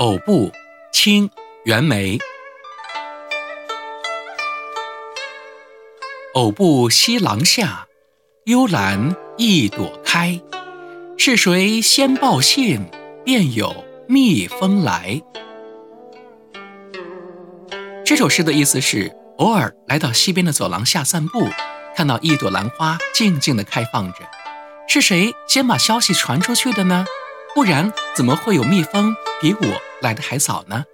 偶步，清·袁枚。偶步西廊下，幽兰一朵开。是谁先报信，便有蜜蜂来？这首诗的意思是：偶尔来到西边的走廊下散步，看到一朵兰花静静地开放着，是谁先把消息传出去的呢？不然怎么会有蜜蜂比我来的还早呢？